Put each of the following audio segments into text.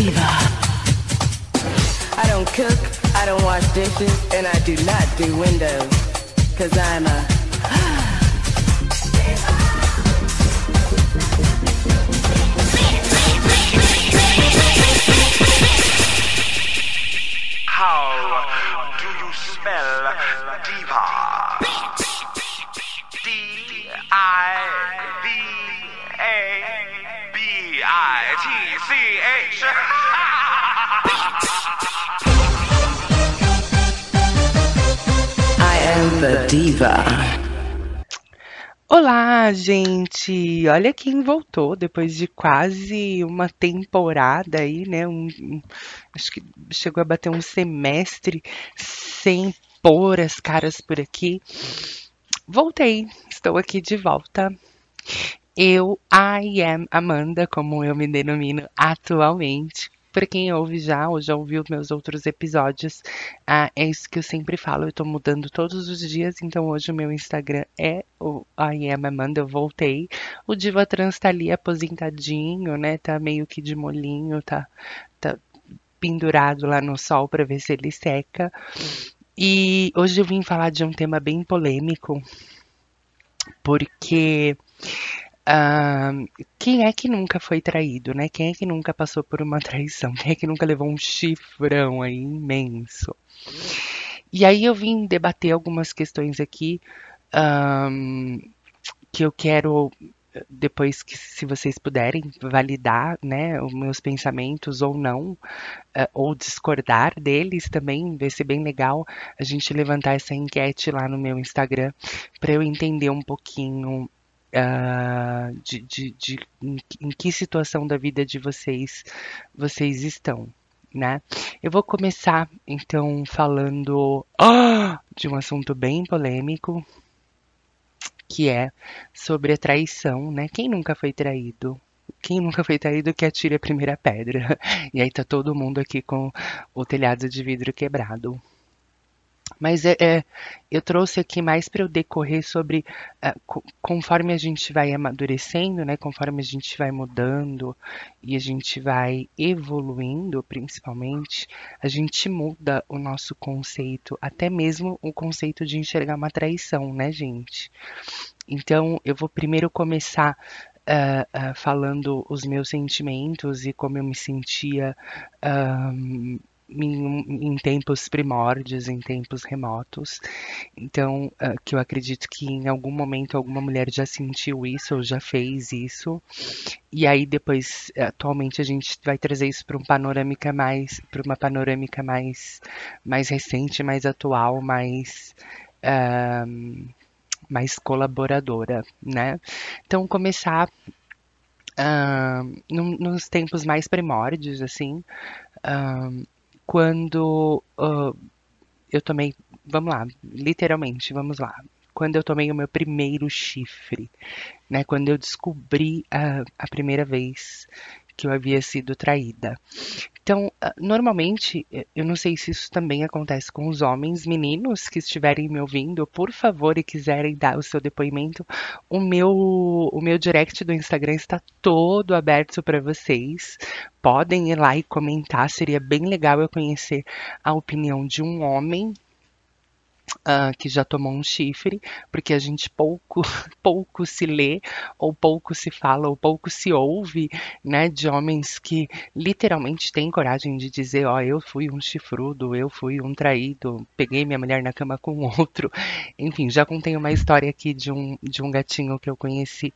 diva. I don't cook, I don't wash dishes, and I do not do windows. Cause I'm a How do you spell diva? Diva. Olá, gente! Olha quem voltou depois de quase uma temporada aí, né? Um- acho que chegou a bater um semestre sem pôr as caras por aqui. Voltei, estou aqui de volta. Eu, I am Amanda, como eu me denomino atualmente. Para quem ouve já ou já ouviu meus outros episódios, ah, é isso que eu sempre falo. Eu tô mudando todos os dias, então hoje o meu Instagram é o I am Amanda. Eu voltei. O Diva Trans tá ali aposentadinho, né? Tá meio que de molinho, tá, tá pendurado lá no sol para ver se ele seca. E hoje eu vim falar de um tema bem polêmico, porque quem é que nunca foi traído, né? Quem é que nunca passou por uma traição? Quem é que nunca levou um chifrão aí imenso? E aí eu vim debater algumas questões aqui ahn, que eu quero depois que se vocês puderem validar, né, os meus pensamentos ou não, eh, ou discordar deles também, vai ser bem legal a gente levantar essa enquete lá no meu Instagram para eu entender um pouquinho ah, de, de, de em, em que situação da vida de vocês vocês estão, né? Eu vou começar então falando ah, de um assunto bem polêmico, que é sobre a traição, né? Quem nunca foi traído? Quem nunca foi traído que atire a primeira pedra. E aí tá todo mundo aqui com o telhado de vidro quebrado. Mas é, é, eu trouxe aqui mais para eu decorrer sobre ah, co- conforme a gente vai amadurecendo, né? Conforme a gente vai mudando e a gente vai evoluindo, principalmente, a gente muda o nosso conceito, até mesmo o conceito de enxergar uma traição, né, gente? Então, eu vou primeiro começar ah, ah, falando os meus sentimentos e como eu me sentia ahn, em, em tempos primórdios, em tempos remotos. Então, ah, que eu acredito que em algum momento alguma mulher já sentiu isso ou já fez isso. E aí depois, atualmente a gente vai trazer isso para um panorâmica mais, para uma panorâmica mais, mais recente, mais atual, mais ahn, mais colaboradora, né? Então começar ahn, num- nos tempos mais primórdios, assim, ahn, quando ah, eu tomei, vamos lá, literalmente, vamos lá. Quando eu tomei o meu primeiro chifre, né? Quando eu descobri a, a primeira vez que eu havia sido traída. Então, ah, normalmente, eh, eu não sei se isso também acontece com os homens, meninos que estiverem me ouvindo, por favor, e quiserem dar o seu depoimento, o meu, o meu direct do Instagram está todo aberto para vocês. Podem ir lá e comentar, seria bem legal eu conhecer a opinião de um homem ah, que já tomou um chifre, porque a gente pouco, pouco se lê, ou pouco se fala, ou pouco se ouve, né, de homens que literalmente têm coragem de dizer, ó, eu fui um chifrudo, eu fui um traído, peguei minha mulher na cama com outro. Enfim, já contei uma história aqui de um, de um gatinho que eu conheci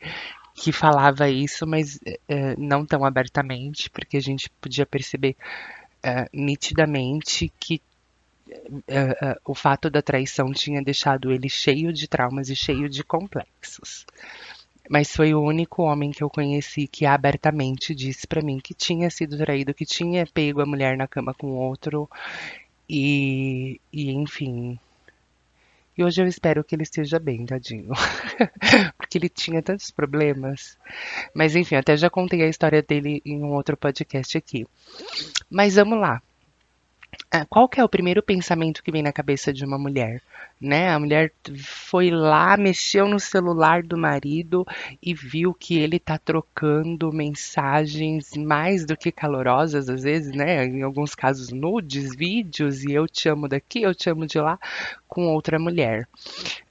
que falava isso, mas eh, não tão abertamente, porque a gente podia perceber eh, nitidamente que o fato da traição tinha deixado ele cheio de traumas e cheio de complexos. Mas foi o único homem que eu conheci que abertamente disse pra mim que tinha sido traído, que tinha pego a mulher na cama com outro e, e enfim. E hoje eu espero que ele esteja bem, tadinho. Porque ele tinha tantos problemas. Mas enfim, até já contei a história dele em um outro podcast aqui. Mas vamos lá. Ah, qual que é o primeiro pensamento que vem na cabeça de uma mulher? Né? A mulher foi lá, mexeu no celular do marido e viu que ele tá trocando mensagens mais do que calorosas, às vezes, né? Em alguns casos nudes, vídeos, e eu te amo daqui, eu te amo de lá, com outra mulher.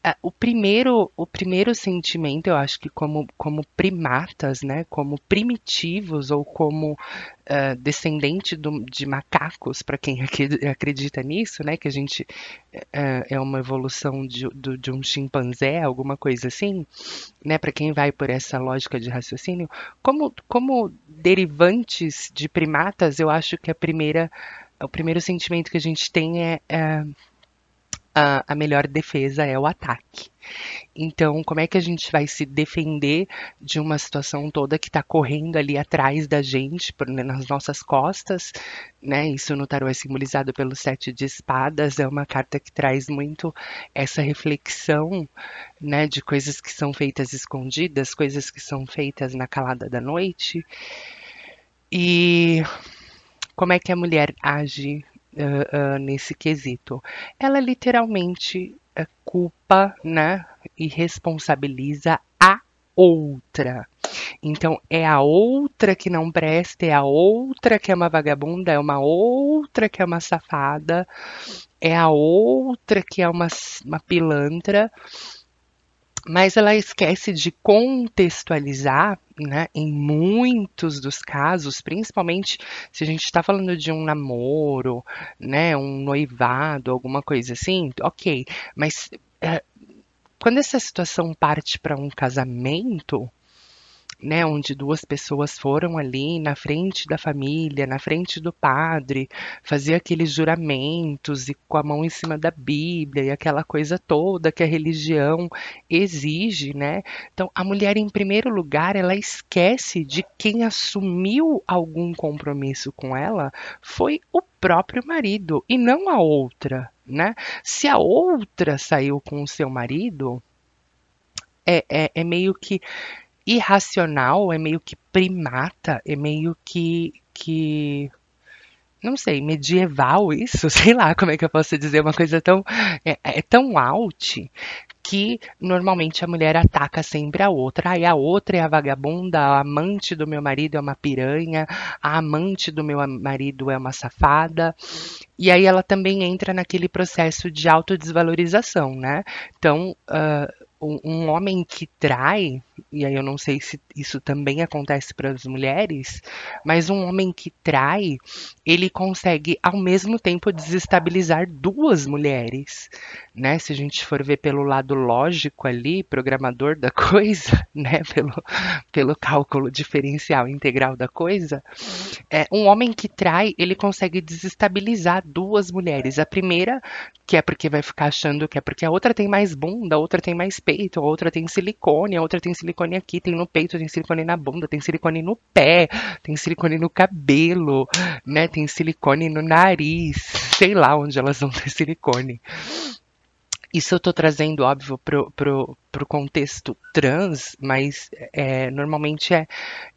Ah, o primeiro, o primeiro sentimento, eu acho que como, como primatas, né? Como primitivos ou como uh, descendente do, de macacos, para quem acredita nisso, né? Que a gente uh, é uma evolução de, do, de um chimpanzé, alguma coisa assim, né? Para quem vai por essa lógica de raciocínio, como, como derivantes de primatas, eu acho que a primeira, o primeiro sentimento que a gente tem é, é a, a melhor defesa é o ataque. Então, como é que a gente vai se defender de uma situação toda que está correndo ali atrás da gente, né, nas nossas costas, né? Isso no tarô é simbolizado pelo sete de espadas, é uma carta que traz muito essa reflexão, né, de coisas que são feitas escondidas, coisas que são feitas na calada da noite. E como é que a mulher age uh, nesse quesito. Ela literalmente uh, culpa, né, e responsabiliza a outra. Então é a outra que não presta, é a outra que é uma vagabunda, é uma outra que é uma safada, é a outra que é uma, uma pilantra mas ela esquece de contextualizar, né, em muitos dos casos, principalmente se a gente está falando de um namoro, né, um noivado, alguma coisa assim, ok, mas é, quando essa situação parte para um casamento, né, onde duas pessoas foram ali na frente da família, na frente do padre, fazer aqueles juramentos e com a mão em cima da Bíblia e aquela coisa toda que a religião exige, né? Então, a mulher em primeiro lugar, ela esquece de quem assumiu algum compromisso com ela foi o próprio marido e não a outra, né? Se a outra saiu com o seu marido, é, é, é meio que irracional, é meio que primata, é meio que, que não sei, medieval isso, sei lá como é que eu posso dizer, uma coisa tão, é, é tão out que normalmente a mulher ataca sempre a outra. Aí a outra é a vagabunda, a amante do meu marido é uma piranha, a amante do meu marido é uma safada. E aí ela também entra naquele processo de autodesvalorização, né? Então, uh, um homem que trai, e aí eu não sei se isso também acontece para as mulheres, mas um homem que trai, ele consegue ao mesmo tempo desestabilizar duas mulheres, né? Se a gente for ver pelo lado lógico ali, programador da coisa, né? Pelo, pelo cálculo diferencial integral da coisa, é, um homem que trai, ele consegue desestabilizar duas mulheres. A primeira, que é porque vai ficar achando que é porque a outra tem mais bunda, a outra tem mais peito, a outra tem silicone, a outra tem silicone aqui, tem no peito, tem silicone na bunda, tem silicone no pé, tem silicone no cabelo, né? Tem silicone no nariz, sei lá onde elas vão ter silicone. Isso eu estou trazendo, óbvio, pro, pro, pro contexto trans, mas é, normalmente é,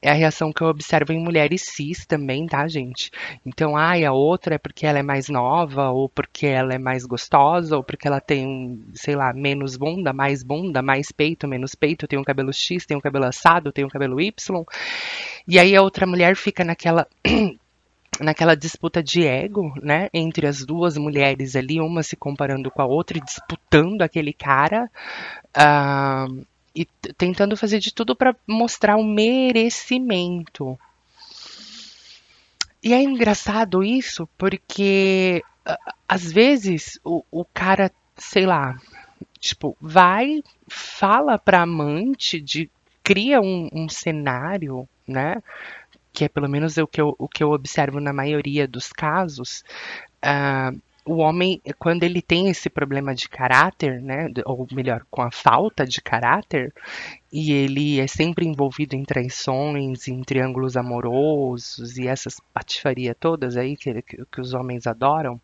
é a reação que eu observo em mulheres cis também, tá, gente? Então, ai, a outra é porque ela é mais nova, ou porque ela é mais gostosa, ou porque ela tem, sei lá, menos bunda, mais bunda, mais peito, menos peito, tem um cabelo X, tem um cabelo assado, tem um cabelo Y. E aí a outra mulher fica naquela naquela disputa de ego, né, entre as duas mulheres ali, uma se comparando com a outra e disputando aquele cara, uh, e tentando fazer de tudo para mostrar o merecimento. E é engraçado isso, porque às vezes o, o cara, sei lá, tipo, vai, fala pra amante de cria um, um cenário, né? Que é pelo menos o que eu, o que eu observo na maioria dos casos, uh, o homem, quando ele tem esse problema de caráter, né, ou melhor, com a falta de caráter, e ele é sempre envolvido em traições, em triângulos amorosos e essas patifaria todas aí que, que, que os homens adoram,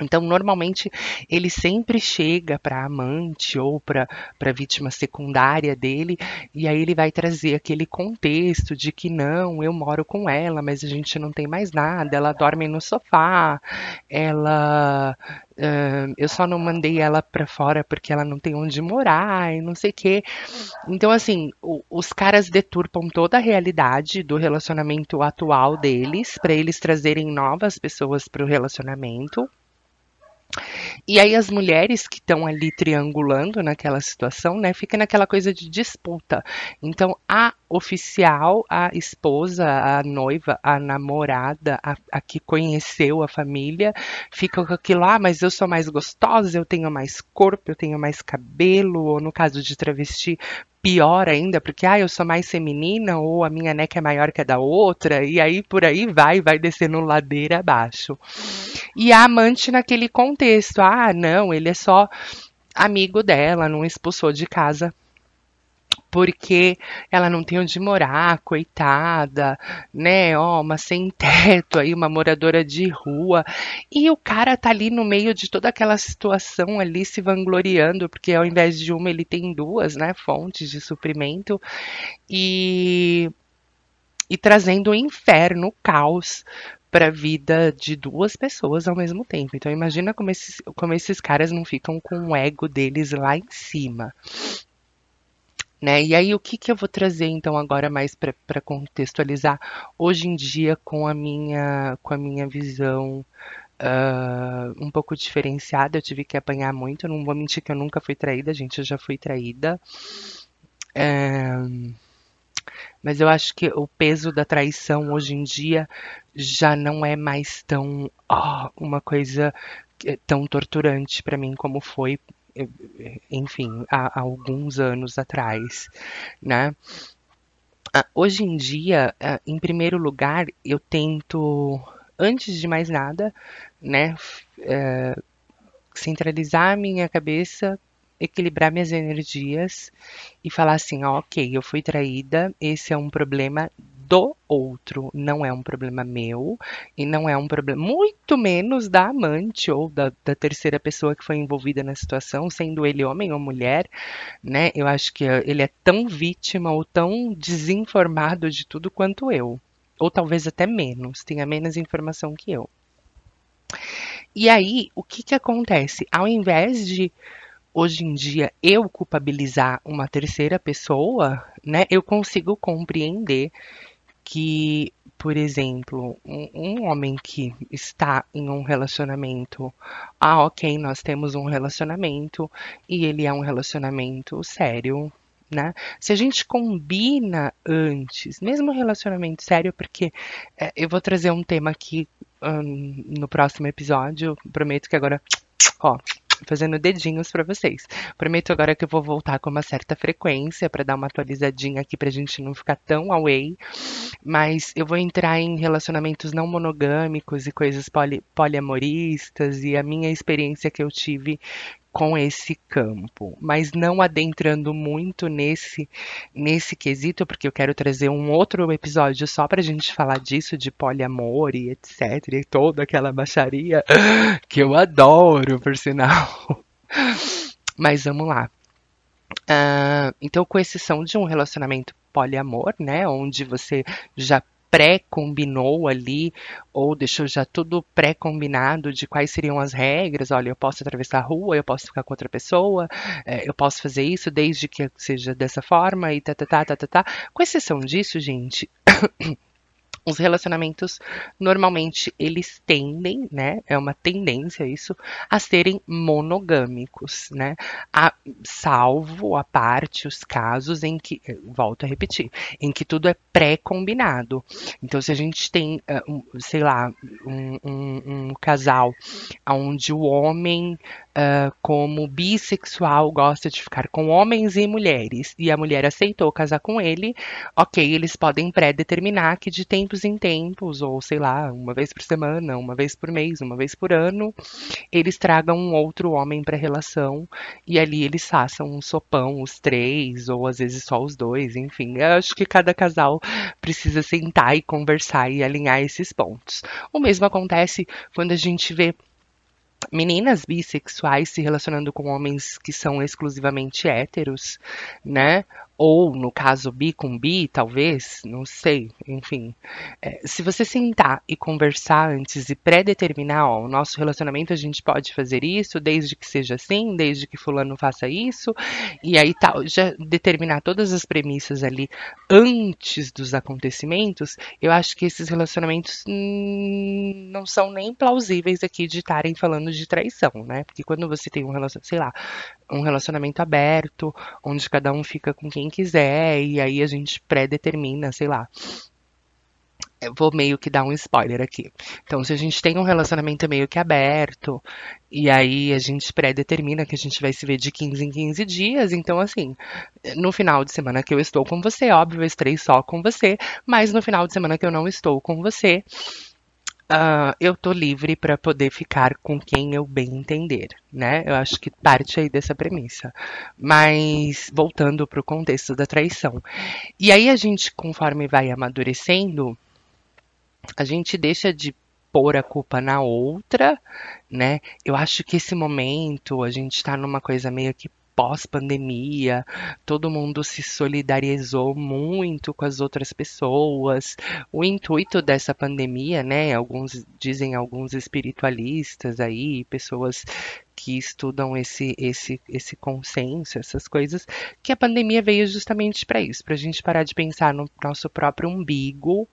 Então, normalmente, ele sempre chega para amante ou para vítima secundária dele, e aí ele vai trazer aquele contexto de que não, eu moro com ela, mas a gente não tem mais nada, ela dorme no sofá, ela. Uh, eu só não mandei ela para fora porque ela não tem onde morar e não sei o quê. Então, assim, o, os caras deturpam toda a realidade do relacionamento atual deles para eles trazerem novas pessoas para o relacionamento. E aí as mulheres que estão ali triangulando naquela situação, né, fica naquela coisa de disputa. Então a oficial, a esposa, a noiva, a namorada, a, a que conheceu a família, fica com aquilo, ah, mas eu sou mais gostosa, eu tenho mais corpo, eu tenho mais cabelo, ou no caso de travesti, pior ainda, porque ah, eu sou mais feminina ou a minha neca é maior que a da outra, e aí por aí vai, vai descendo ladeira abaixo. E a amante naquele contexto, ah, não, ele é só amigo dela, não expulsou de casa porque ela não tem onde morar, coitada, né? Ó, uma sem teto aí, uma moradora de rua. E o cara tá ali no meio de toda aquela situação ali se vangloriando, porque ao invés de uma ele tem duas, né, fontes de suprimento e e trazendo o inferno, o caos para a vida de duas pessoas ao mesmo tempo. Então imagina como esses, como esses caras não ficam com o ego deles lá em cima. Né? E aí, o que, que eu vou trazer então agora mais para contextualizar hoje em dia com a minha, com a minha visão uh, um pouco diferenciada? Eu tive que apanhar muito, não vou mentir que eu nunca fui traída, gente, eu já fui traída. Uh, mas eu acho que o peso da traição hoje em dia já não é mais tão oh, uma coisa tão torturante para mim como foi enfim, há, há alguns anos atrás, né? Ah, hoje em dia, ah, em primeiro lugar, eu tento, antes de mais nada, né, é, centralizar minha cabeça, equilibrar minhas energias e falar assim, ok, eu fui traída, esse é um problema do outro, não é um problema meu e não é um problema, muito menos da amante ou da, da, terceira pessoa que foi envolvida na situação, sendo ele homem ou mulher, né? Eu acho que ele é tão vítima ou tão desinformado de tudo quanto eu, ou talvez até menos, tenha menos informação que eu. E aí, o que que acontece? Ao invés de hoje em dia eu culpabilizar uma terceira pessoa, né, eu consigo compreender que, por exemplo, um, um, homem que está em um relacionamento, ah, ok, nós temos um relacionamento e ele é um relacionamento sério, né? Se a gente combina antes, mesmo relacionamento sério, porque é, eu vou trazer um tema aqui um, no próximo episódio, prometo que agora, ó, fazendo dedinhos para vocês. Prometo agora que eu vou voltar com uma certa frequência para dar uma atualizadinha aqui pra gente não ficar tão away. Mas eu vou entrar em relacionamentos não monogâmicos e coisas poli poliamoristas e a minha experiência que eu tive com esse campo, mas não adentrando muito nesse nesse quesito, porque eu quero trazer um outro episódio só para a gente falar disso, de poliamor e etc, e toda aquela baixaria que eu adoro, por sinal. Mas vamos lá. Uh, então, com exceção de um relacionamento poliamor, né, onde você já pré-combinou ali, ou deixou já tudo pré-combinado de quais seriam as regras. Olha, eu posso atravessar a rua, eu posso ficar com outra pessoa, é, eu posso fazer isso desde que seja dessa forma e tá, tá, tá, tá, tá, tá. Com exceção disso, gente. os relacionamentos normalmente eles tendem, né? É uma tendência isso a serem monogâmicos, né? A, salvo a parte os casos em que volto a repetir, em que tudo é pré-combinado. Então, se a gente tem, um, sei lá, um, um, um casal onde o homem uh, como bissexual gosta de ficar com homens e mulheres e a mulher aceitou casar com ele, ok, eles podem pré-determinar que de tempos em tempos, ou sei lá, uma vez por semana, uma vez por mês, uma vez por ano, eles tragam um outro homem para a relação e ali eles façam um sopão, os três, ou às vezes só os dois, enfim. Eu acho que cada casal precisa sentar e conversar e alinhar esses pontos. O mesmo acontece quando a gente vê meninas bissexuais se relacionando com homens que são exclusivamente héteros, né? Ou, no caso, bi com bi, talvez, não sei, enfim. É, se você sentar e conversar antes e pré-determinar, ó, o nosso relacionamento a gente pode fazer isso, desde que seja assim, desde que fulano faça isso, e aí tal, já determinar todas as premissas ali antes dos acontecimentos, eu acho que esses relacionamentos hum, não são nem plausíveis aqui de estarem falando de traição, né? Porque quando você tem um relacionamento, sei lá, um relacionamento aberto, onde cada um fica com quem quiser, e aí a gente pré-determina, sei lá. Eu vou meio que dar um spoiler aqui. Então, se a gente tem um relacionamento meio que aberto, e aí a gente pré-determina que a gente vai se ver de 15 em 15 dias, então, assim, no final de semana que eu estou com você, óbvio, eu estarei só com você, mas no final de semana que eu não estou com você, ah, eu tô livre para poder ficar com quem eu bem entender, né? Eu acho que parte aí dessa premissa. Mas voltando para o contexto da traição. E aí a gente, conforme vai amadurecendo, a gente deixa de pôr a culpa na outra, né? Eu acho que esse momento a gente tá numa coisa meio que pós-pandemia, todo mundo se solidarizou muito com as outras pessoas. O intuito dessa pandemia, né? Alguns dizem alguns espiritualistas aí, pessoas que estudam esse, esse, esse consenso, essas coisas, que a pandemia veio justamente para isso, para a gente parar de pensar no nosso próprio umbigo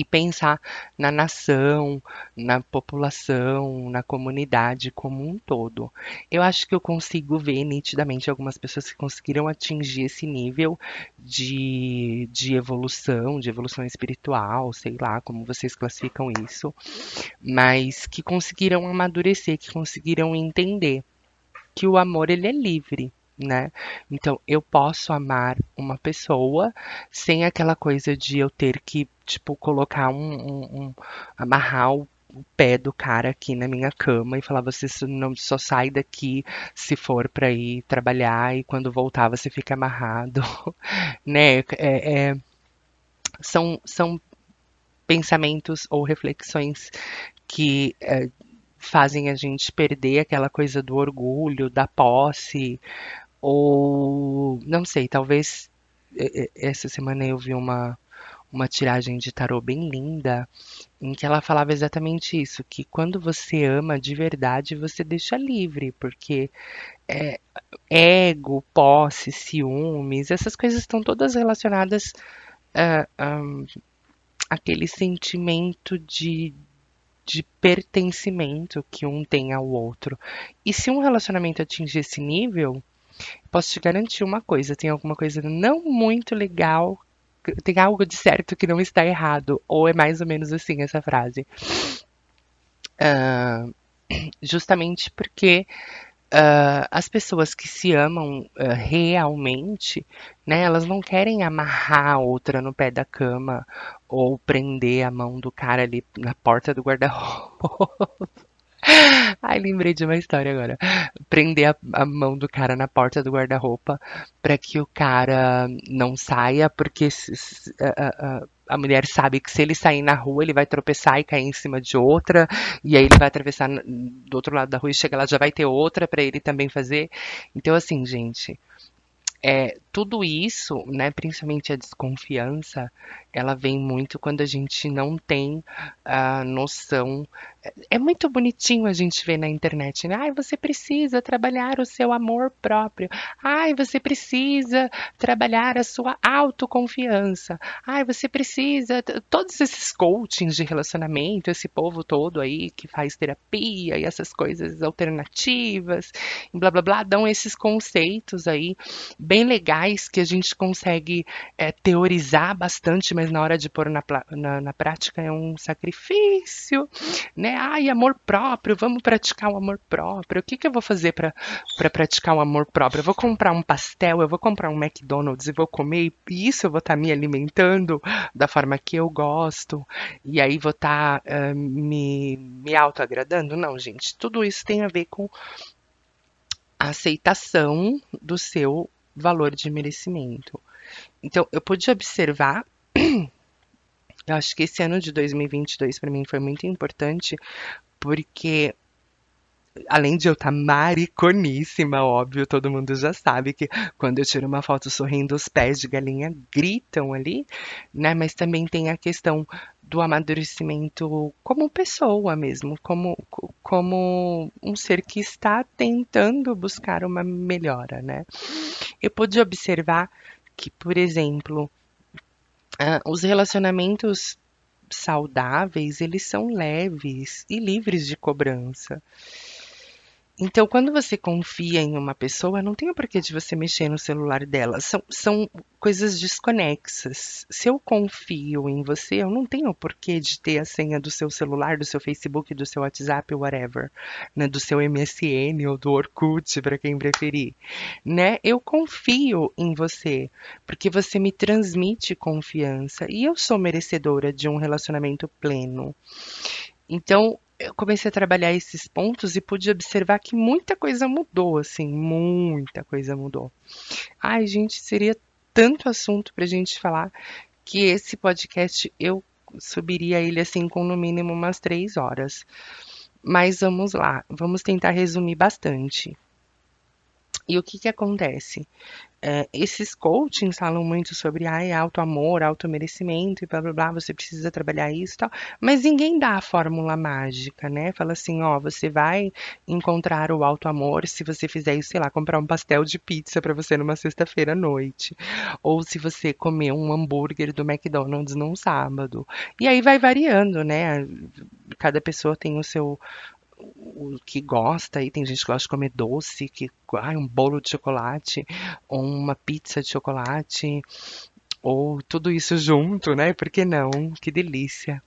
e pensar na nação, na população, na comunidade como um todo. Eu acho que eu consigo ver nitidamente algumas pessoas que conseguiram atingir esse nível de, de evolução, de evolução espiritual, sei lá como vocês classificam isso, mas que conseguiram amadurecer, que conseguiram entender que o amor ele é livre né? Então, eu posso amar uma pessoa sem aquela coisa de eu ter que, tipo, colocar um, um, um amarrar o pé do cara aqui na minha cama e falar você não só sai daqui se for para ir trabalhar e quando voltar você fica amarrado, né? É, é, são são pensamentos ou reflexões que é, fazem a gente perder aquela coisa do orgulho, da posse, ou, não sei, talvez essa semana eu vi uma, uma tiragem de tarô bem linda, em que ela falava exatamente isso, que quando você ama de verdade, você deixa livre, porque é, ego, posse, ciúmes, essas coisas estão todas relacionadas a, a, aquele sentimento de, de pertencimento que um tem ao outro. E se um relacionamento atingir esse nível, Posso te garantir uma coisa: tem alguma coisa não muito legal, tem algo de certo que não está errado, ou é mais ou menos assim essa frase. Uh, justamente porque uh, as pessoas que se amam uh, realmente, né, elas não querem amarrar a outra no pé da cama ou prender a mão do cara ali na porta do guarda-roupa. Ai, lembrei de uma história agora. Prender a, a mão do cara na porta do guarda-roupa para que o cara não saia, porque a, a, a, mulher sabe que se ele sair na rua, ele vai tropeçar e cair em cima de outra, e aí ele vai atravessar do outro lado da rua e chega lá, já vai ter outra para ele também fazer. Então, assim, gente. É, tudo isso, né, principalmente a desconfiança, ela vem muito quando a gente não tem a noção. É muito bonitinho a gente ver na internet, né? Ai, você precisa trabalhar o seu amor próprio. Ai, você precisa trabalhar a sua autoconfiança. Ai, você precisa. Todos esses coachings de relacionamento, esse povo todo aí que faz terapia e essas coisas alternativas, blá blá blá, dão esses conceitos aí bem legais que a gente consegue é, teorizar bastante, mas na hora de pôr na, na, na, prática é um sacrifício, né? Ai, amor próprio, vamos praticar o amor próprio. O que, que eu vou fazer para praticar o amor próprio? Eu vou comprar um pastel, eu vou comprar um McDonald's e vou comer, e isso eu vou estar tá me alimentando da forma que eu gosto, e aí vou estar tá, uh, me, me auto-agradando? Não, gente, tudo isso tem a ver com a aceitação do seu valor de merecimento. Então, eu pude observar eu acho que esse ano de 2022 para mim foi muito importante porque além de eu estar mariconíssima, óbvio, todo mundo já sabe que quando eu tiro uma foto sorrindo, os pés de galinha gritam ali, né? Mas também tem a questão do amadurecimento como pessoa mesmo, como, como um ser que está tentando buscar uma melhora, né? Eu pude observar que, por exemplo, uh, os relacionamentos saudáveis, eles são leves e livres de cobrança. Então, quando você confia em uma pessoa, não tem o porquê de você mexer no celular dela. São, são coisas desconexas. Se eu confio em você, eu não tenho o porquê de ter a senha do seu celular, do seu Facebook, do seu WhatsApp, whatever, né? do seu MSN ou do Orkut, para quem preferir. Né? Eu confio em você, porque você me transmite confiança e eu sou merecedora de um relacionamento pleno. Então, eu comecei a trabalhar esses pontos e pude observar que muita coisa mudou, assim, muita coisa mudou. Ai, gente, seria tanto assunto pra gente falar que esse podcast eu subiria ele assim com no mínimo umas três horas. Mas vamos lá, vamos tentar resumir bastante. E o que que acontece? é, esses coachings falam muito sobre ai, auto amor, auto merecimento e blá blá blá, você precisa trabalhar isso e tal, mas ninguém dá a fórmula mágica, né? Fala assim, ó, você vai encontrar o auto amor se você fizer isso, sei lá, comprar um pastel de pizza para você numa sexta-feira à noite, ou se você comer um hambúrguer do McDonald's num sábado. E aí vai variando, né? Cada pessoa tem o seu o que gosta, e tem gente que gosta de comer doce, que ah, um bolo de chocolate, ou uma pizza de chocolate, ou tudo isso junto, né? Por que não? Que delícia.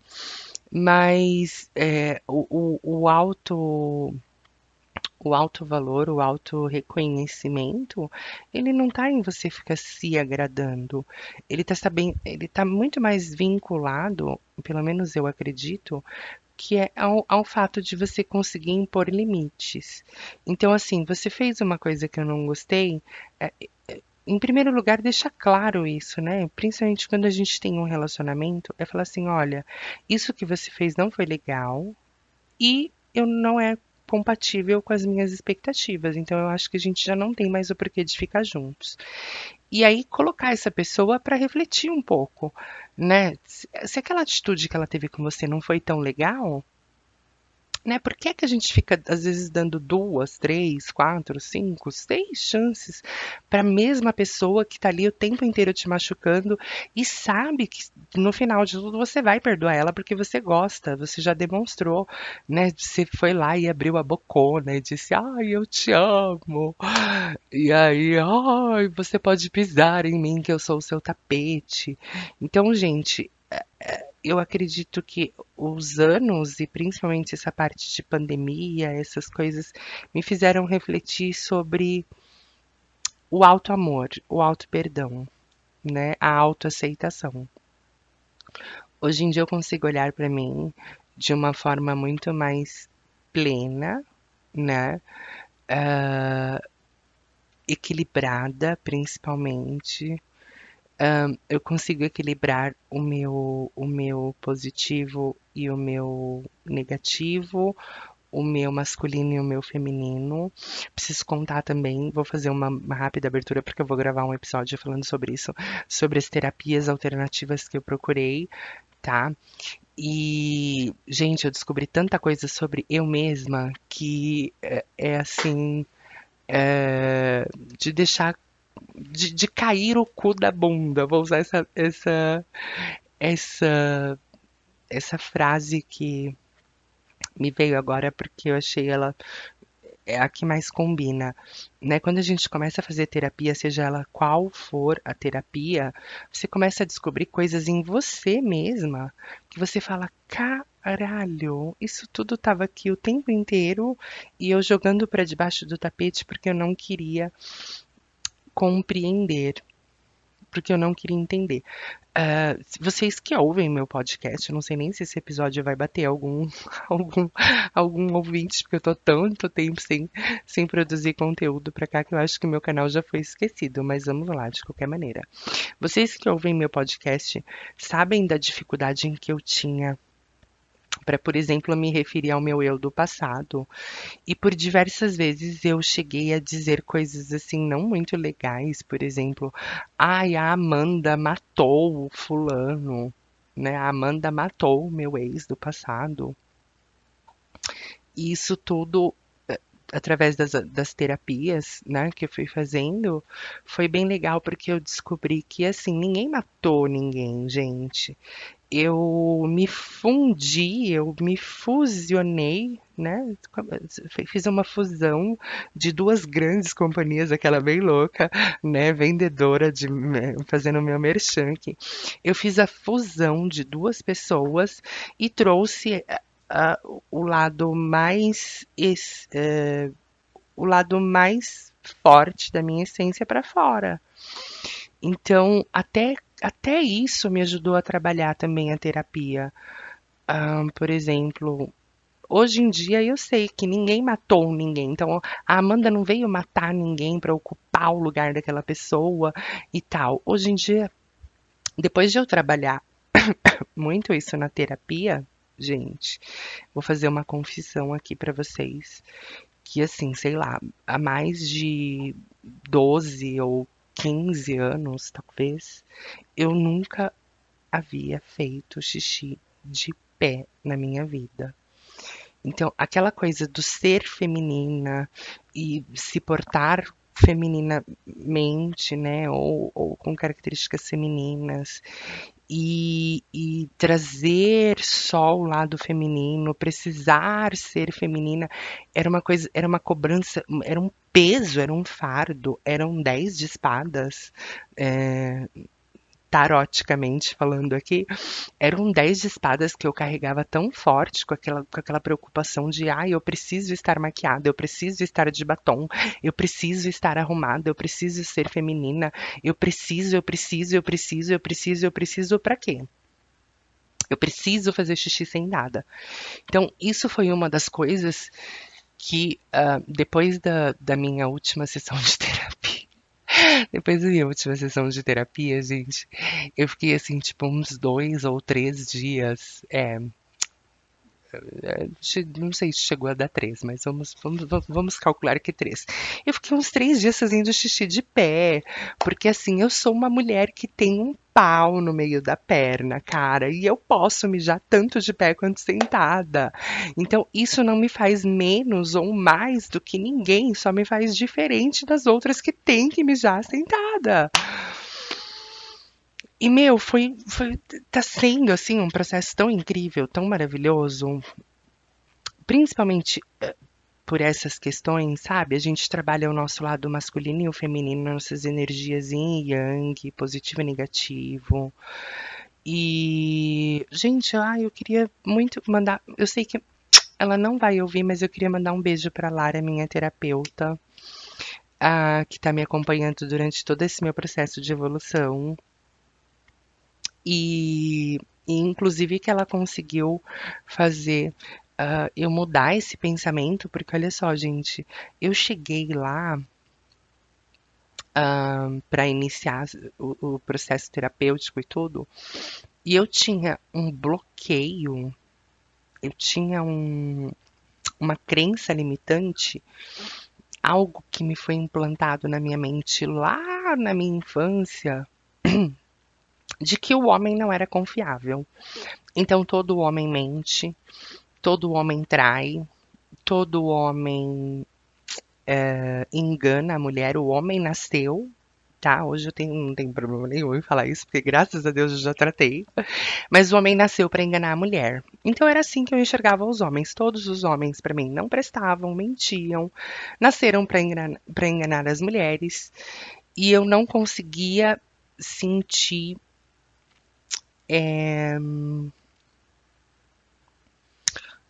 Mas é, o, o, o alto o alto valor, o alto reconhecimento, ele não está em você ficar se agradando. Ele está ele tá muito mais vinculado, pelo menos eu acredito, que é ao, ao fato de você conseguir impor limites. Então, assim, você fez uma coisa que eu não gostei, é, é, em primeiro lugar, deixa claro isso, né? Principalmente quando a gente tem um relacionamento, é falar assim, olha, isso que você fez não foi legal e eu não é compatível com as minhas expectativas. Então eu acho que a gente já não tem mais o porquê de ficar juntos. E aí colocar essa pessoa para refletir um pouco, né? Se, se aquela atitude que ela teve com você não foi tão legal, né? Por que, que a gente fica, às vezes, dando duas, três, quatro, cinco, seis chances para a mesma pessoa que está ali o tempo inteiro te machucando e sabe que no final de tudo você vai perdoar ela porque você gosta, você já demonstrou, né? Você foi lá e abriu a bocona e disse, ai, eu te amo. E aí, ai, você pode pisar em mim que eu sou o seu tapete. Então, gente, é, é, eu acredito que os anos, e principalmente essa parte de pandemia, essas coisas, me fizeram refletir sobre o auto-amor, o auto-perdão, né? a autoaceitação. Hoje em dia eu consigo olhar para mim de uma forma muito mais plena, né? Uh, equilibrada, principalmente, um, eu consigo equilibrar o meu, o meu positivo e o meu negativo, o meu masculino e o meu feminino. Preciso contar também, vou fazer uma, uma, rápida abertura porque eu vou gravar um episódio falando sobre isso, sobre as terapias alternativas que eu procurei, tá? E, gente, eu descobri tanta coisa sobre eu mesma que é, é assim. É, de deixar de, de cair o cu da bunda. Vou usar essa, essa, essa, essa frase que me veio agora porque eu achei ela é a que mais combina, né? Quando a gente começa a fazer terapia, seja ela qual for a terapia, você começa a descobrir coisas em você mesma que você fala, caralho, isso tudo estava aqui o tempo inteiro e eu jogando para debaixo do tapete porque eu não queria compreender, porque eu não queria entender. Uh, vocês que ouvem meu podcast, não sei nem se esse episódio vai bater algum algum, algum ouvinte, porque eu tô tanto tempo sem, sem produzir conteúdo pra cá que eu acho que meu canal já foi esquecido, mas vamos lá, de qualquer maneira. Vocês que ouvem meu podcast sabem da dificuldade em que eu tinha para, por exemplo, me referir ao meu eu do passado. E por diversas vezes eu cheguei a dizer coisas assim não muito legais, por exemplo, ai, a Amanda matou o fulano, né? A Amanda matou o meu ex do passado. E isso tudo eh, através das, das terapias, né, que eu fui fazendo, foi bem legal porque eu descobri que assim, ninguém matou ninguém, gente eu me fundi, eu me fusionei, né? Fiz uma fusão de duas grandes companhias, aquela bem louca, né? Vendedora de fazendo meu merchan aqui. Eu fiz a fusão de duas pessoas e trouxe uh, o lado mais uh, o lado mais forte da minha essência para fora. Então, até até isso me ajudou a trabalhar também a terapia. Um, por exemplo, hoje em dia eu sei que ninguém matou ninguém. Então a Amanda não veio matar ninguém para ocupar o lugar daquela pessoa e tal. Hoje em dia, depois de eu trabalhar muito isso na terapia, gente, vou fazer uma confissão aqui para vocês. Que assim, sei lá, há mais de 12 ou 15 anos, talvez, eu nunca havia feito xixi de pé na minha vida. Então, aquela coisa do ser feminina e se portar femininamente, né, ou, ou com características femininas, e, e, trazer só o lado feminino, precisar ser feminina, era uma coisa, era uma cobrança, era um peso, era um fardo, eram dez de espadas. É, taroticamente falando aqui, eram dez de espadas que eu carregava tão forte com aquela, com aquela preocupação de, ah, eu preciso estar maquiada, eu preciso estar de batom, eu preciso estar arrumada, eu preciso ser feminina, eu preciso, eu preciso, eu preciso, eu preciso, eu preciso, para quê? Eu preciso fazer xixi sem nada. Então, isso foi uma das coisas que, uh, depois da, da minha última sessão de terapia, depois da minha última sessão de terapia, gente, eu fiquei assim, tipo, uns dois ou três dias. É, não sei se chegou a dar três, mas vamos, vamos, vamos calcular que três. Eu fiquei uns três dias fazendo xixi de pé, porque assim, eu sou uma mulher que tem um pau no meio da perna, cara, e eu posso mijar tanto de pé quanto sentada. Então, isso não me faz menos ou mais do que ninguém, só me faz diferente das outras que têm que mijar sentada. E, meu, foi, foi. Tá sendo, assim, um processo tão incrível, tão maravilhoso. Principalmente eh, por essas questões, sabe? A gente trabalha o nosso lado masculino e o feminino, nossas energias yin e yang, positivo e negativo. E, gente, ah, eu queria muito mandar. Eu sei que ela não vai ouvir, mas eu queria mandar um beijo para Lara, minha terapeuta, ah, que está me acompanhando durante todo esse meu processo de evolução. E, e inclusive que ela conseguiu fazer uh, eu mudar esse pensamento, porque olha só, gente, eu cheguei lá uh, ah, para iniciar o, o, processo terapêutico e tudo, e eu tinha um bloqueio, eu tinha um, uma crença limitante, algo que me foi implantado na minha mente lá na minha infância. de que o homem não era confiável. Então todo homem mente, todo homem trai, todo homem é, engana a mulher. O homem nasceu, tá? Hoje eu tenho, não tenho problema nenhum em falar isso, porque graças a Deus eu já tratei. Mas o homem nasceu para enganar a mulher. Então era assim que eu enxergava os homens. Todos os homens para mim não prestavam, mentiam, nasceram para enganar, enganar as mulheres. E eu não conseguia sentir é...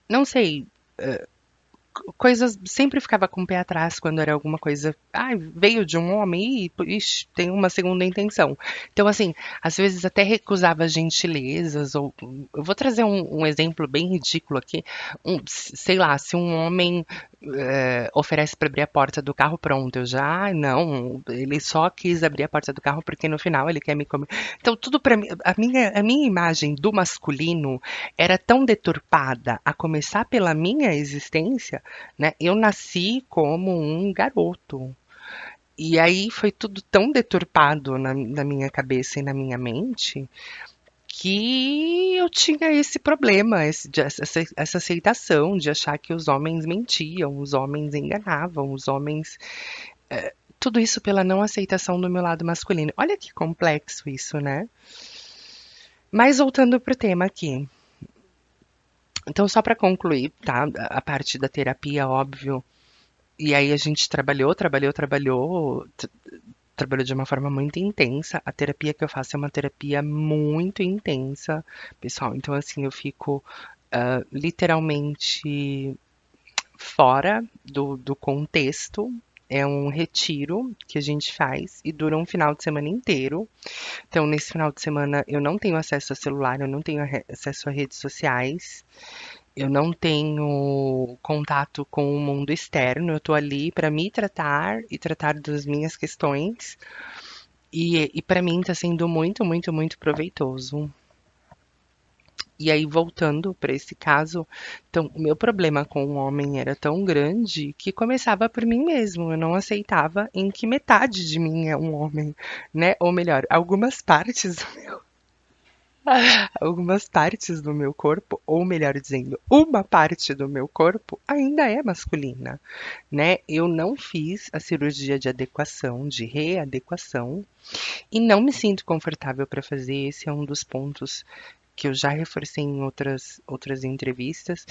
Não sei. Uh, coisas sempre ficava com o pé atrás quando era alguma coisa. Ah, veio de um homem e ixi, tem uma segunda intenção. Então, assim, às vezes até recusava gentilezas. Ou eu vou trazer um, um exemplo bem ridículo aqui. Um, sei lá, se um homem eh, oferece para abrir a porta do carro, pronto, eu já, não, ele só quis abrir a porta do carro porque no final ele quer me comer. Então tudo para mim, a minha, a minha imagem do masculino era tão deturpada, a começar pela minha existência, né? Eu nasci como um garoto. E aí foi tudo tão deturpado na, na minha cabeça e na minha mente que eu tinha esse problema, esse, essa, essa aceitação de achar que os homens mentiam, os homens enganavam, os homens. É, tudo isso pela não aceitação do meu lado masculino. Olha que complexo isso, né? Mas voltando pro tema aqui. Então, só para concluir, tá? A parte da terapia, óbvio. E aí a gente trabalhou, trabalhou, trabalhou trabalhou de uma forma muito intensa. A terapia que eu faço é uma terapia muito intensa, pessoal. Então, assim, eu fico uh, literalmente fora do, do contexto. É um retiro que a gente faz e dura um final de semana inteiro. Então, nesse final de semana, eu não tenho acesso a celular, eu não tenho acesso a redes sociais eu não tenho contato com o mundo externo, eu estou ali para me tratar e tratar das minhas questões. E, e para mim está sendo muito, muito, muito proveitoso. E aí, voltando para esse caso, então, o meu problema com o homem era tão grande que começava por mim mesmo. Eu não aceitava em que metade de mim é um homem, né? Ou melhor, algumas partes do meu Algumas partes do meu corpo, ou melhor dizendo, uma parte do meu corpo ainda é masculina, né? Eu não fiz a cirurgia de adequação, de readequação, e não me sinto confortável para fazer. Esse é um dos pontos que eu já reforcei em outras, outras entrevistas.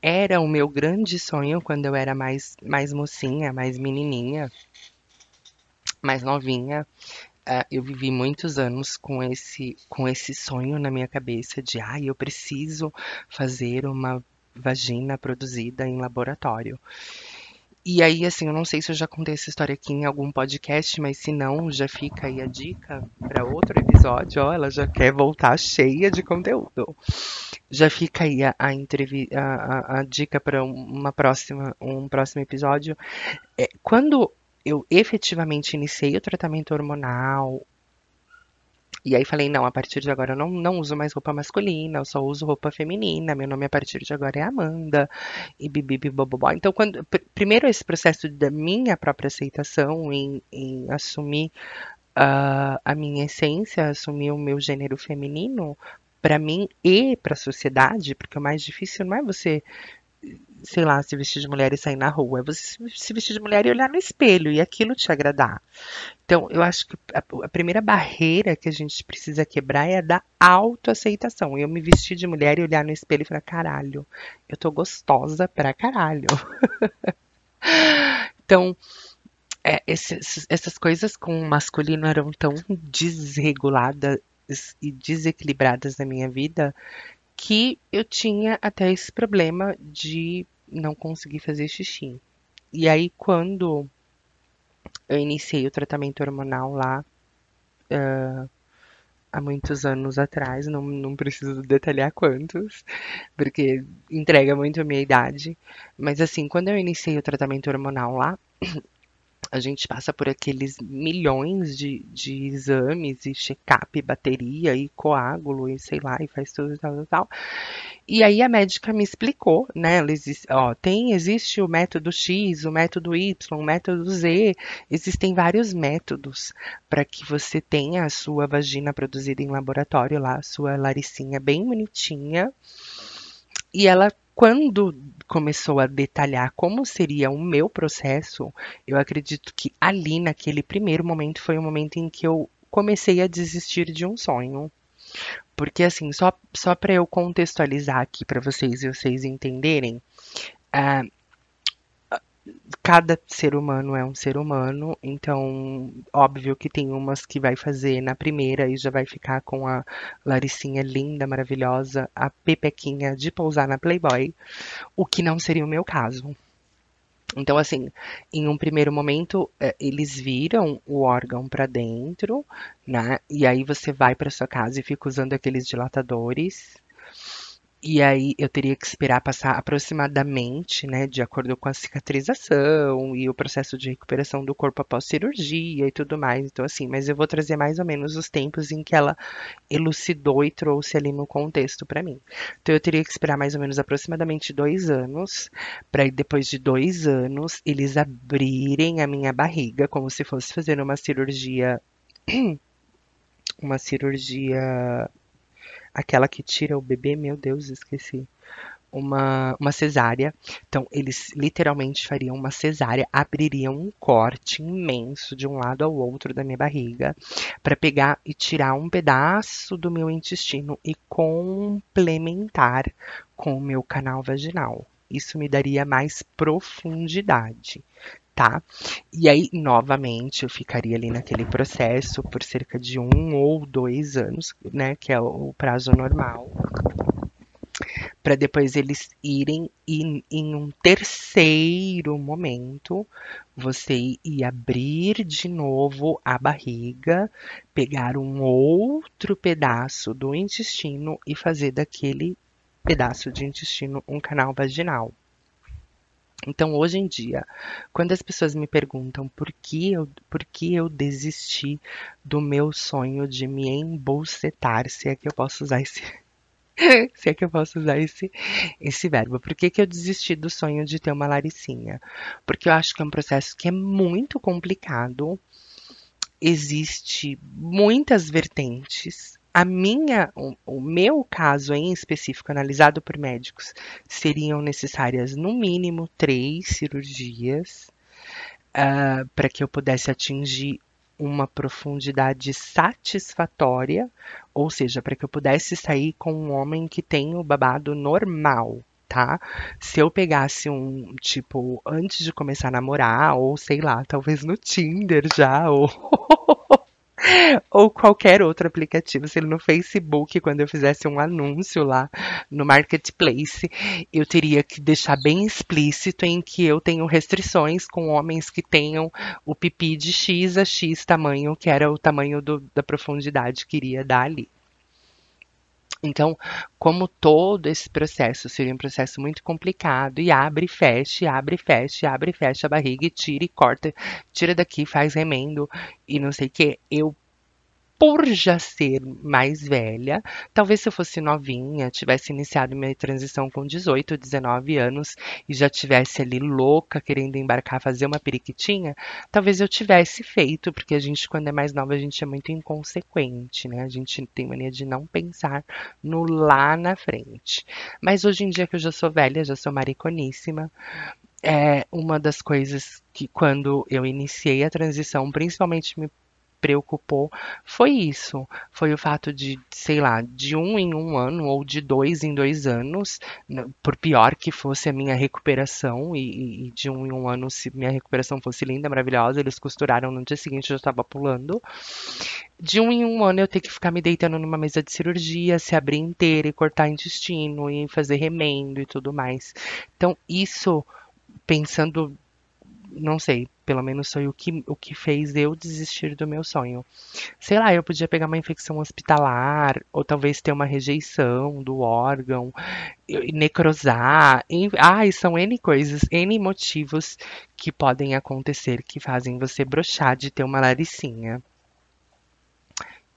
Era o meu grande sonho quando eu era mais, mais mocinha, mais menininha, mais novinha, eu vivi muitos anos com esse, com esse sonho na minha cabeça de, ai, ah, eu preciso fazer uma vagina produzida em laboratório. E aí, assim, eu não sei se eu já contei essa história aqui em algum podcast, mas se não, já fica aí a dica para outro episódio. Ó, ela já quer voltar cheia de conteúdo. Já fica aí a, a, a, a dica para uma próxima, um próximo episódio. É, quando eu efetivamente iniciei o tratamento hormonal. E aí falei, não, a partir de agora eu não, não uso mais roupa masculina, eu só uso roupa feminina, meu nome a partir de agora é Amanda, e bibibi bobobó. Então, quando, pr primeiro esse processo da minha própria aceitação em, em assumir uh, a minha essência, assumir o meu gênero feminino, para mim e para a sociedade, porque o mais difícil não é você sei lá, se vestir de mulher e sair na rua. É você se vestir de mulher e olhar no espelho e aquilo te agradar. Então, eu acho que a, a primeira barreira que a gente precisa quebrar é a da autoaceitação. Eu me vestir de mulher e olhar no espelho e falar, caralho, eu tô gostosa pra caralho. então, é, esses, essas coisas com o masculino eram tão desreguladas e desequilibradas na minha vida que eu tinha até esse problema de não conseguir fazer xixi. E aí, quando eu iniciei o tratamento hormonal lá, uh, há muitos anos atrás, não, não preciso detalhar quantos, porque entrega muito a minha idade. Mas assim, quando eu iniciei o tratamento hormonal lá, a gente passa por aqueles milhões de, de exames e check-up, bateria e coágulo e sei lá, e faz tudo e tal, tal, tal. E aí a médica me explicou, né? Ela existe, ó, tem, existe o método X, o método Y, o método Z, existem vários métodos para que você tenha a sua vagina produzida em laboratório lá, a sua laricinha bem bonitinha. E ela quando começou a detalhar como seria o meu processo, eu acredito que ali, naquele primeiro momento, foi o momento em que eu comecei a desistir de um sonho. Porque, assim, só, só para eu contextualizar aqui para vocês e vocês entenderem, uh, cada ser humano é um ser humano, então óbvio que tem umas que vai fazer na primeira e já vai ficar com a Laricinha linda, maravilhosa, a Pepequinha de pousar na Playboy, o que não seria o meu caso. Então, assim, em um primeiro momento, é, eles viram o órgão para dentro, né? E aí você vai para sua casa e fica usando aqueles dilatadores E aí eu teria que esperar passar aproximadamente, né, de acordo com a cicatrização e o processo de recuperação do corpo após cirurgia e tudo mais. Então, assim, mas eu vou trazer mais ou menos os tempos em que ela elucidou e trouxe ali no contexto para mim. Então, eu teria que esperar mais ou menos aproximadamente dois anos, para depois de dois anos eles abrirem a minha barriga como se fosse fazer uma cirurgia. uma cirurgia aquela que tira o bebê, meu Deus, esqueci. Uma, uma cesárea. Então, eles literalmente fariam uma cesárea, abririam um corte imenso de um lado ao outro da minha barriga, para pegar e tirar um pedaço do meu intestino e complementar com o meu canal vaginal. Isso me daria mais profundidade tá? E aí, novamente, eu ficaria ali naquele processo por cerca de um ou dois anos, né? Que é o prazo normal. Para depois eles irem e em um terceiro momento você ir abrir de novo a barriga, pegar um outro pedaço do intestino e fazer daquele pedaço de intestino um canal vaginal. Então, hoje em dia, quando as pessoas me perguntam por que eu, por que eu desisti do meu sonho de me embolsetar, se é que eu posso usar esse se é que eu posso usar esse, esse verbo. Por que, que eu desisti do sonho de ter uma laricinha? Porque eu acho que é um processo que é muito complicado. Existe muitas vertentes. A minha, o, o meu caso em específico, analisado por médicos, seriam necessárias no mínimo três cirurgias uh, para que eu pudesse atingir uma profundidade satisfatória, ou seja, para que eu pudesse sair com um homem que tem o babado normal, tá? Se eu pegasse um, tipo, antes de começar a namorar, ou sei lá, talvez no Tinder já, ou ou qualquer outro aplicativo, se ele no Facebook, quando eu fizesse um anúncio lá no Marketplace, eu teria que deixar bem explícito em que eu tenho restrições com homens que tenham o pipi de X a X tamanho, que era o tamanho do, da profundidade que iria dar ali. Então, como todo esse processo seria um processo muito complicado, e abre e fecha, abre e fecha, abre e fecha a barriga, e tira e corta, tira daqui, faz remendo e não sei o que, eu por já ser mais velha, talvez se eu fosse novinha, tivesse iniciado minha transição com 18, 19 anos e já tivesse ali louca querendo embarcar, fazer uma periquitinha, talvez eu tivesse feito, porque a gente quando é mais nova a gente é muito inconsequente, né? A gente tem mania de não pensar no lá na frente. Mas hoje em dia que eu já sou velha, já sou mariconíssima, é uma das coisas que quando eu iniciei a transição, principalmente me preocupou foi isso. Foi o fato de, sei lá, de um em um ano ou de dois em dois anos, por pior que fosse a minha recuperação, e, e de um em um ano, se minha recuperação fosse linda, maravilhosa, eles costuraram no dia seguinte, eu já estava pulando. De um em um ano eu ter que ficar me deitando numa mesa de cirurgia, se abrir inteira e cortar intestino e fazer remendo e tudo mais. Então, isso pensando não sei, pelo menos foi o que, o que fez eu desistir do meu sonho. Sei lá, eu podia pegar uma infecção hospitalar, ou talvez ter uma rejeição do órgão, necrosar. Ai, são N coisas, N motivos que podem acontecer que fazem você brochar de ter uma laricinha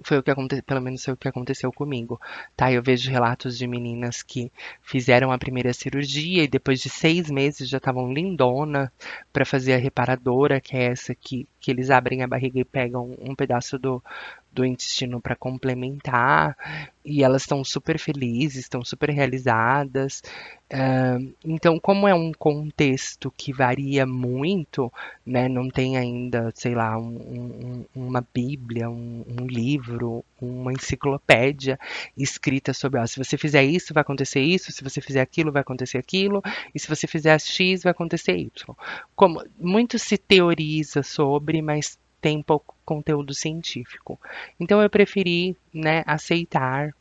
foi o que aconteceu, pelo menos foi o que aconteceu comigo, tá? Eu vejo relatos de meninas que fizeram a primeira cirurgia e depois de seis meses já estavam lindona para fazer a reparadora, que é essa que, que eles abrem a barriga e pegam um pedaço do, do intestino para complementar e elas estão super felizes, estão super realizadas. Uh, então, como é um contexto que varia muito, né, não tem ainda, sei lá, um, um, uma Bíblia, um, um, livro, uma enciclopédia escrita sobre, ó, se você fizer isso, vai acontecer isso, se você fizer aquilo, vai acontecer aquilo, e se você fizer X, vai acontecer Y. Como muito se teoriza sobre, mas tem pouco conteúdo científico. Então eu preferi, né, aceitar,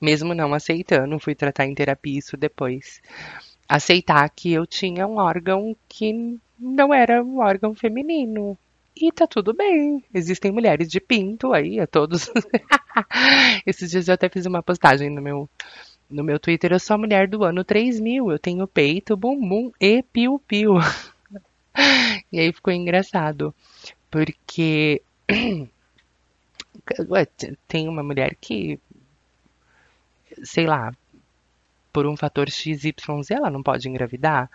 mesmo não aceitando, fui tratar em terapia isso depois, aceitar que eu tinha um órgão que não era um órgão feminino. E tá tudo bem. Existem mulheres de pinto aí, a todos. Esses dias eu até fiz uma postagem no meu No meu Twitter eu sou a mulher do ano 3000, eu tenho peito, bumbum e piu-piu. E aí ficou engraçado, porque ué, tem uma mulher que, sei lá, por um fator XYZ ela não pode engravidar.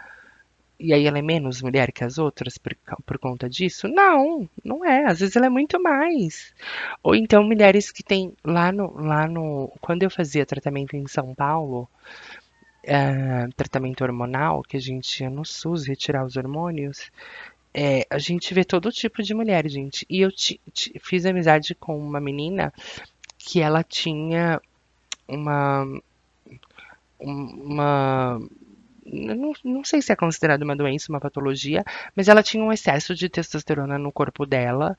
E aí ela é menos mulher que as outras por, por conta disso? Não, não é. Às vezes ela é muito mais. Ou então mulheres que têm lá no, lá no. Quando eu fazia tratamento em São Paulo, é, tratamento hormonal, que a gente ia no SUS retirar os hormônios, é, a gente vê todo tipo de mulher, gente. E eu ti, ti, fiz amizade com uma menina que ela tinha uma. Uma. Não, não sei se é considerado uma doença, uma patologia, mas ela tinha um excesso de testosterona no corpo dela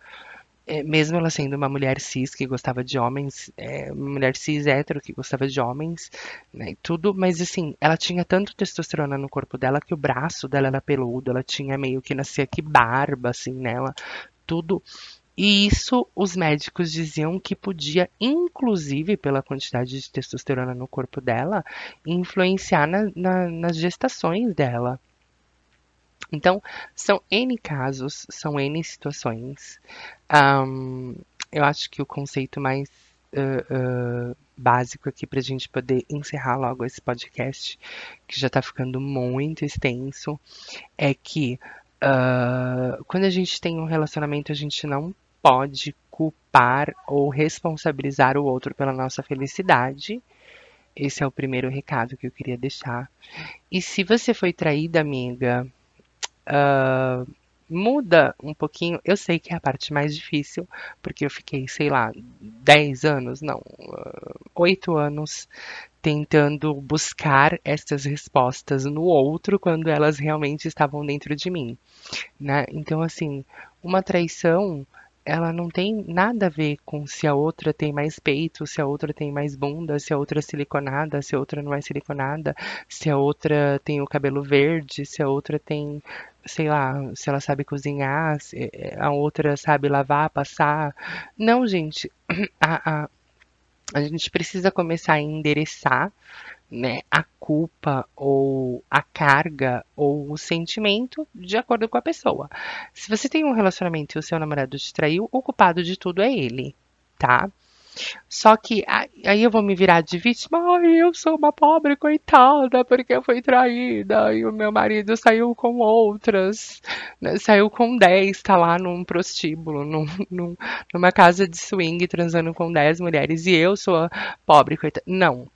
é, mesmo ela sendo uma mulher cis que gostava de homens, é, uma mulher cis hétero que gostava de homens, né, tudo, mas assim, ela tinha tanto testosterona no corpo dela que o braço dela era peludo, ela tinha meio que nascia que barba, assim, nela, tudo. E isso os médicos diziam que podia, inclusive pela quantidade de testosterona no corpo dela, influenciar na, na, nas gestações dela. Então, são N casos, são N situações. Um, eu acho que o conceito mais uh, uh, básico aqui para a gente poder encerrar logo esse podcast, que já está ficando muito extenso, é que uh, quando a gente tem um relacionamento, a gente não pode culpar ou responsabilizar o outro pela nossa felicidade. Esse é o primeiro recado que eu queria deixar. E se você foi traída, amiga, uh, muda um pouquinho. Eu sei que é a parte mais difícil, porque eu fiquei, sei lá, 10 anos, não, uh, 8 anos tentando buscar essas respostas no outro quando elas realmente estavam dentro de mim, né? Então, assim, uma traição ela não tem nada a ver com se a outra tem mais peito, se a outra tem mais bunda, se a outra é siliconada, se a outra não é siliconada, se a outra tem o cabelo verde, se a outra tem, sei lá, se ela sabe cozinhar, se a outra sabe lavar, passar. Não, gente, a, a, a gente precisa começar a endereçar né, a culpa ou a carga ou o sentimento de acordo com a pessoa. Se você tem um relacionamento e o seu namorado te traiu, o culpado de tudo é ele, tá? Só que aí eu vou me virar de vítima. Ai, eu sou uma pobre coitada porque eu fui traída e o meu marido saiu com outras. Né? Saiu com 10, tá lá num prostíbulo, num, num, numa casa de swing, transando com 10 mulheres e eu sou pobre coitada. Não.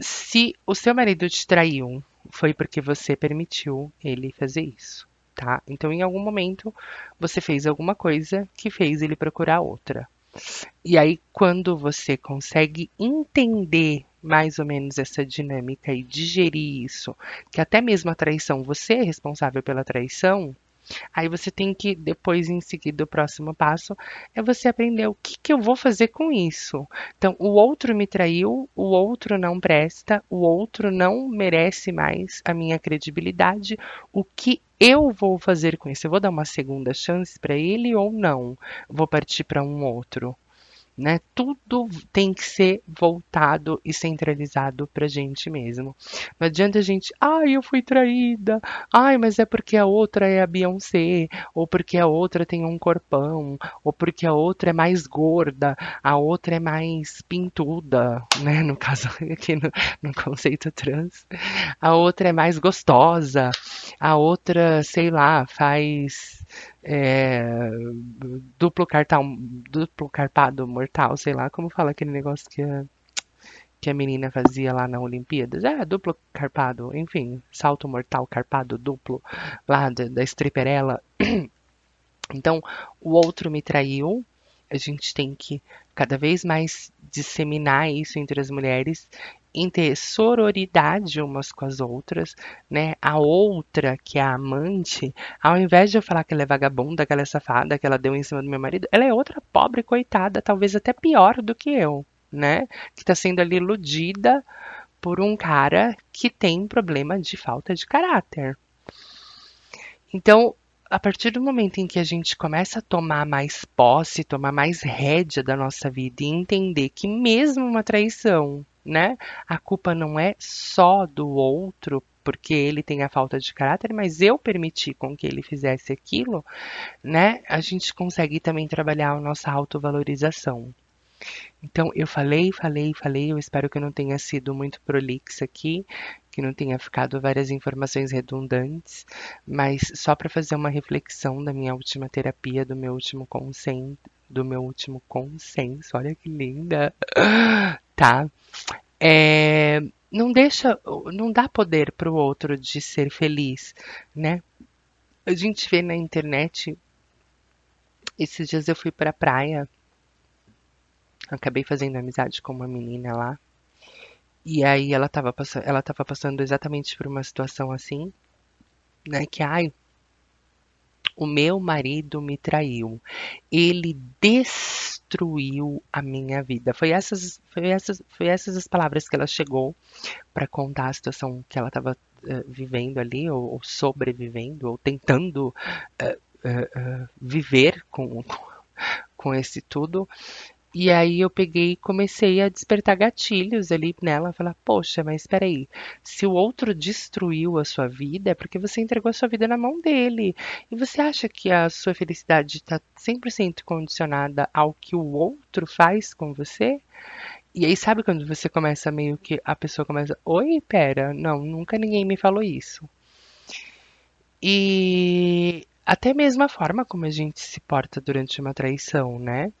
Se o seu marido te traiu, foi porque você permitiu ele fazer isso, tá? Então, em algum momento, você fez alguma coisa que fez ele procurar outra. E aí, quando você consegue entender mais ou menos essa dinâmica e digerir isso, que até mesmo a traição, você é responsável pela traição, Aí você tem que, depois, em seguida, o próximo passo é você aprender o que, que eu vou fazer com isso. Então, o outro me traiu, o outro não presta, o outro não merece mais a minha credibilidade. O que eu vou fazer com isso? Eu vou dar uma segunda chance para ele ou não? Vou partir para um outro? Né? Tudo tem que ser voltado e centralizado pra gente mesmo. Não adianta a gente, ai, eu fui traída, ai, mas é porque a outra é a Beyoncé, ou porque a outra tem um corpão, ou porque a outra é mais gorda, a outra é mais pintuda, né? No caso aqui no, no conceito trans, a outra é mais gostosa, a outra, sei lá, faz é, duplo, cartal, duplo carpado mortal, sei lá, como fala aquele negócio que a, que a menina fazia lá na Olimpíadas. É, duplo carpado, enfim, salto mortal carpado duplo lá da, da stripperella. Então, o outro me traiu, a gente tem que cada vez mais disseminar isso entre as mulheres em ter sororidade umas com as outras, né? A outra, que é a amante, ao invés de eu falar que ela é vagabunda, que ela é safada, que ela deu em cima do meu marido, ela é outra pobre coitada, talvez até pior do que eu, né? Que tá sendo ali iludida por um cara que tem problema de falta de caráter. Então, a partir do momento em que a gente começa a tomar mais posse, tomar mais rédea da nossa vida e entender que mesmo uma traição né? A culpa não é só do outro porque ele tem a falta de caráter, mas eu permiti com que ele fizesse aquilo, né? A gente consegue também trabalhar a nossa autovalorização. Então, eu falei, falei, falei. Eu espero que eu não tenha sido muito prolixa aqui, que não tenha ficado várias informações redundantes, mas só para fazer uma reflexão da minha última terapia, do meu último consenso, do meu último consenso. Olha que linda, tá? É, não deixa, não dá poder para o outro de ser feliz, né? A gente vê na internet. Esses dias eu fui para a praia acabei fazendo amizade com uma menina lá. E aí ela estava passando, ela tava passando exatamente por uma situação assim, né, que ai, o meu marido me traiu. Ele destruiu a minha vida. Foi essas, foi essas, foi essas as palavras que ela chegou para contar a situação que ela estava eh, vivendo ali, ou, ou, sobrevivendo, ou tentando uh, uh, viver com, com esse tudo. E aí eu peguei e comecei a despertar gatilhos ali nela, falar, poxa, mas espera aí, se o outro destruiu a sua vida, é porque você entregou a sua vida na mão dele. E você acha que a sua felicidade está 100% condicionada ao que o outro faz com você? E aí sabe quando você começa meio que a pessoa começa, oi, pera, não, nunca ninguém me falou isso. E até mesmo a forma como a gente se porta durante uma traição, né?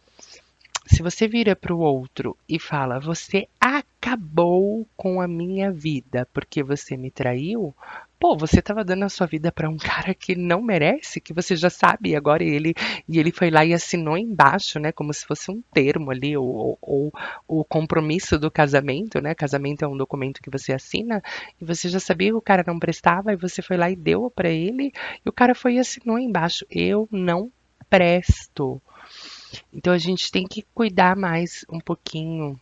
Se você vira para o outro e fala, você acabou com a minha vida porque você me traiu, pô, você estava dando a sua vida para um cara que não merece, que você já sabe, agora ele e ele foi lá e assinou embaixo, né, como se fosse um termo ali, ou, ou, o compromisso do casamento, né? Casamento é um documento que você assina e você já sabia que o cara não prestava e você foi lá e deu para ele e o cara foi e assinou embaixo, eu não presto. Então a gente tem que cuidar mais um pouquinho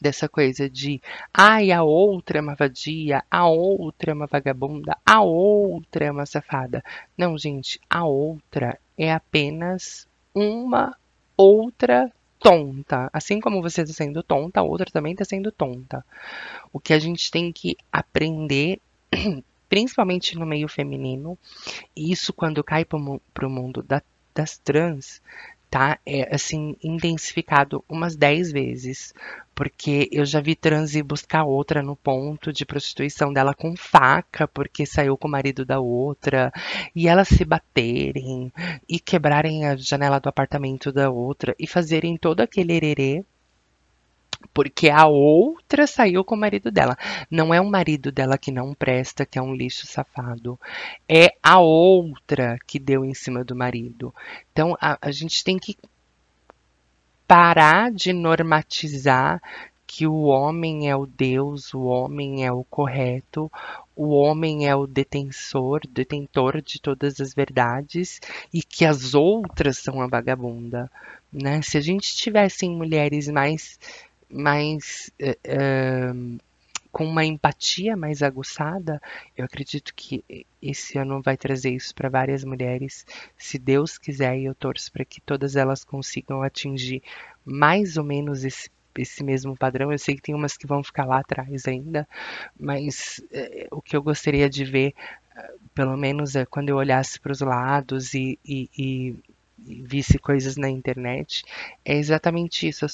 dessa coisa de ai, a outra é uma vadia, a outra é uma vagabunda, a outra é uma safada. Não, gente, a outra é apenas uma outra tonta. Assim como você está sendo tonta, a outra também está sendo tonta. O que a gente tem que aprender, principalmente no meio feminino, e isso quando cai para o mundo da das trans tá? É, assim intensificado umas 10 vezes, porque eu já vi trans ir buscar outra no ponto de prostituição dela com faca, porque saiu com o marido da outra, e elas se baterem e quebrarem a janela do apartamento da outra e fazerem todo aquele ererê porque a outra saiu com o marido dela. Não é o marido dela que não presta, que é um lixo safado. É a outra que deu em cima do marido. Então a, a gente tem que parar de normatizar que o homem é o Deus, o homem é o correto, o homem é o detensor, detentor de todas as verdades e que as outras são a vagabunda. Né? Se a gente tivesse mulheres mais mais uh, com uma empatia mais aguçada, eu acredito que esse ano vai trazer isso para várias mulheres, se Deus quiser, e eu torço para que todas elas consigam atingir mais ou menos esse esse mesmo padrão. Eu sei que tem umas que vão ficar lá atrás ainda, mas é, o que eu gostaria de ver, pelo menos é quando eu olhasse para os lados e, e, e visse coisas na internet, é exatamente isso, a,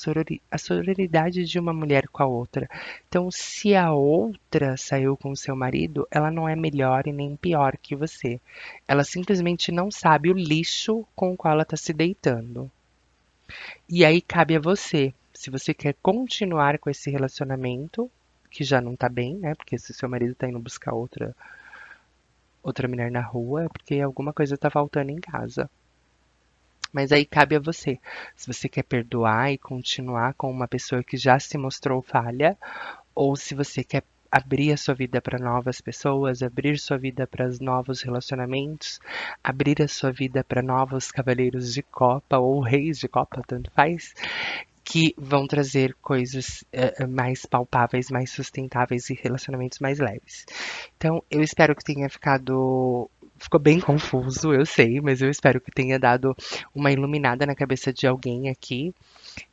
a sororidade de uma mulher com a outra. Então, se a outra saiu com o seu marido, ela não é melhor e nem pior que você. Ela simplesmente não sabe o lixo com o qual ela está se deitando. E aí cabe a você, se você quer continuar com esse relacionamento, que já não tá bem, né? Porque se seu marido tá indo buscar outra outra mulher na rua, é porque alguma coisa tá faltando em casa. Mas aí cabe a você. Se você quer perdoar e continuar com uma pessoa que já se mostrou falha, ou se você quer abrir a sua vida para novas pessoas, abrir sua vida para novos relacionamentos, abrir a sua vida para novos cavaleiros de copa ou reis de copa, tanto faz, que vão trazer coisas uh, mais palpáveis, mais sustentáveis e relacionamentos mais leves. Então, eu espero que tenha ficado ficou bem confuso, eu sei, mas eu espero que tenha dado uma iluminada na cabeça de alguém aqui.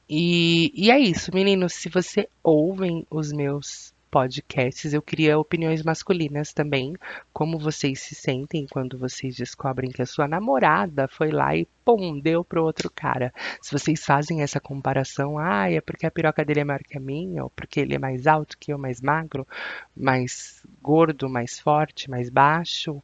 E, e é isso, meninos. Se você ouvem os meus podcasts, eu queria opiniões masculinas também. Como vocês se sentem quando vocês descobrem que a sua namorada foi lá e pum, deu pro outro cara. Se vocês fazem essa comparação, ah, é porque a piroca dele é maior que a minha, ou porque ele é mais alto que eu, mais magro, mais gordo, mais forte, mais baixo,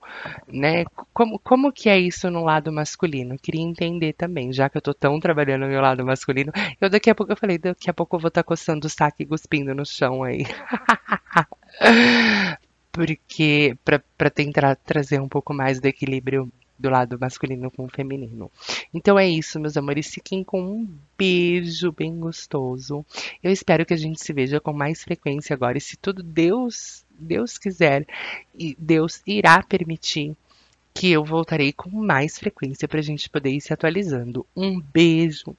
né? Como, como que é isso no lado masculino? Queria entender também, já que eu tô tão trabalhando no meu lado masculino. Eu daqui a pouco, eu falei, daqui a pouco eu vou estar tá coçando o saco e cuspindo no chão aí. Porque, para tentar trazer um pouco mais do equilíbrio do lado masculino com o feminino. Então é isso, meus amores. Fiquem com um beijo bem gostoso. Eu espero que a gente se veja com mais frequência agora. E se tudo Deus, Deus quiser, e Deus irá permitir que eu voltarei com mais frequência para a gente poder ir se atualizando. Um beijo.